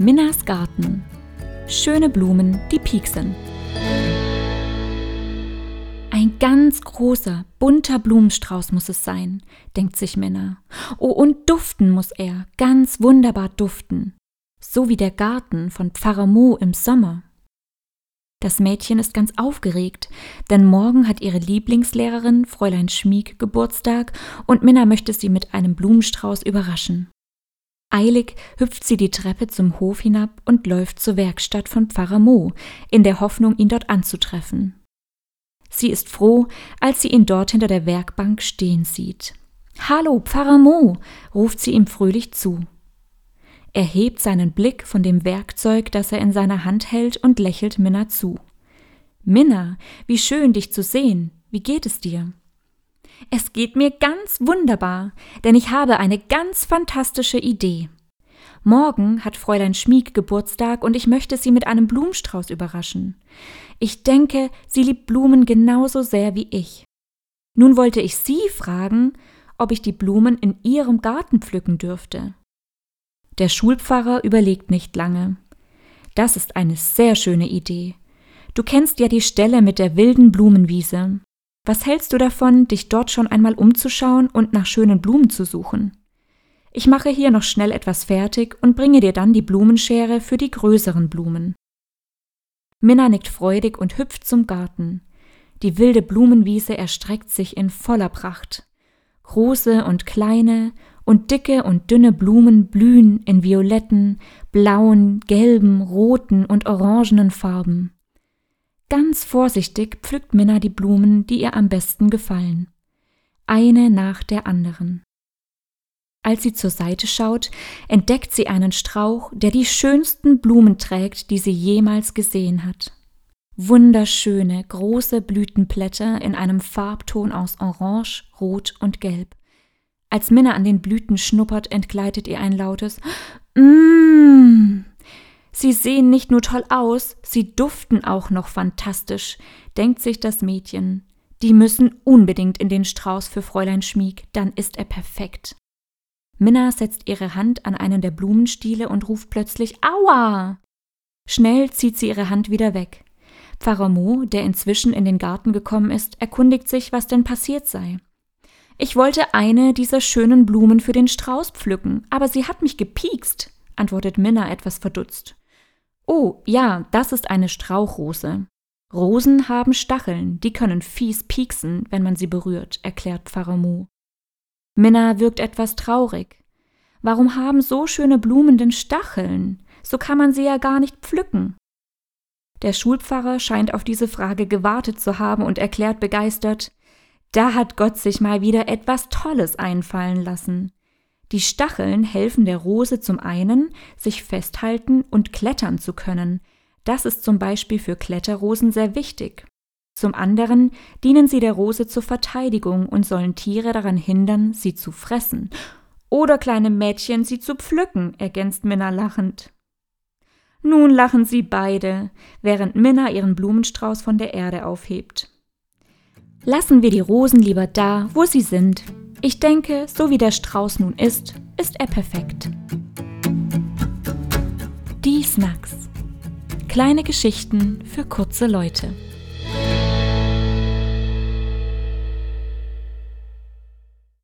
Minnas Garten. Schöne Blumen, die pieksen. Ein ganz großer, bunter Blumenstrauß muss es sein, denkt sich Minna. Oh, und duften muss er, ganz wunderbar duften. So wie der Garten von Pfarrer Mo im Sommer. Das Mädchen ist ganz aufgeregt, denn morgen hat ihre Lieblingslehrerin, Fräulein Schmieg, Geburtstag und Minna möchte sie mit einem Blumenstrauß überraschen. Eilig hüpft sie die Treppe zum Hof hinab und läuft zur Werkstatt von Pfarrer Mo, in der Hoffnung, ihn dort anzutreffen. Sie ist froh, als sie ihn dort hinter der Werkbank stehen sieht. Hallo, Pfarrer Mo, ruft sie ihm fröhlich zu. Er hebt seinen Blick von dem Werkzeug, das er in seiner Hand hält, und lächelt Minna zu. Minna, wie schön, dich zu sehen. Wie geht es dir? Es geht mir ganz wunderbar, denn ich habe eine ganz fantastische Idee. Morgen hat Fräulein Schmieg Geburtstag und ich möchte sie mit einem Blumenstrauß überraschen. Ich denke, sie liebt Blumen genauso sehr wie ich. Nun wollte ich Sie fragen, ob ich die Blumen in Ihrem Garten pflücken dürfte. Der Schulpfarrer überlegt nicht lange. Das ist eine sehr schöne Idee. Du kennst ja die Stelle mit der wilden Blumenwiese. Was hältst du davon, dich dort schon einmal umzuschauen und nach schönen Blumen zu suchen? Ich mache hier noch schnell etwas fertig und bringe dir dann die Blumenschere für die größeren Blumen. Minna nickt freudig und hüpft zum Garten. Die wilde Blumenwiese erstreckt sich in voller Pracht. Große und kleine und dicke und dünne Blumen blühen in violetten, blauen, gelben, roten und orangenen Farben. Ganz vorsichtig pflückt Minna die Blumen, die ihr am besten gefallen. Eine nach der anderen. Als sie zur Seite schaut, entdeckt sie einen Strauch, der die schönsten Blumen trägt, die sie jemals gesehen hat. Wunderschöne, große Blütenblätter in einem Farbton aus Orange, Rot und Gelb. Als Minna an den Blüten schnuppert, entgleitet ihr ein lautes Mmm. Sie sehen nicht nur toll aus, sie duften auch noch fantastisch, denkt sich das Mädchen. Die müssen unbedingt in den Strauß für Fräulein Schmieg, dann ist er perfekt. Minna setzt ihre Hand an einen der Blumenstiele und ruft plötzlich Aua! Schnell zieht sie ihre Hand wieder weg. Pfarrer Mo, der inzwischen in den Garten gekommen ist, erkundigt sich, was denn passiert sei. Ich wollte eine dieser schönen Blumen für den Strauß pflücken, aber sie hat mich gepiekst, antwortet Minna etwas verdutzt. Oh, ja, das ist eine Strauchrose. Rosen haben Stacheln, die können fies pieksen, wenn man sie berührt, erklärt Pfarrer Mu. Minna wirkt etwas traurig. Warum haben so schöne Blumen denn Stacheln? So kann man sie ja gar nicht pflücken. Der Schulpfarrer scheint auf diese Frage gewartet zu haben und erklärt begeistert, da hat Gott sich mal wieder etwas Tolles einfallen lassen. Die Stacheln helfen der Rose zum einen, sich festhalten und klettern zu können. Das ist zum Beispiel für Kletterrosen sehr wichtig. Zum anderen dienen sie der Rose zur Verteidigung und sollen Tiere daran hindern, sie zu fressen. Oder kleine Mädchen sie zu pflücken, ergänzt Minna lachend. Nun lachen sie beide, während Minna ihren Blumenstrauß von der Erde aufhebt. Lassen wir die Rosen lieber da, wo sie sind, ich denke, so wie der Strauß nun ist, ist er perfekt. Die Snacks. Kleine Geschichten für kurze Leute.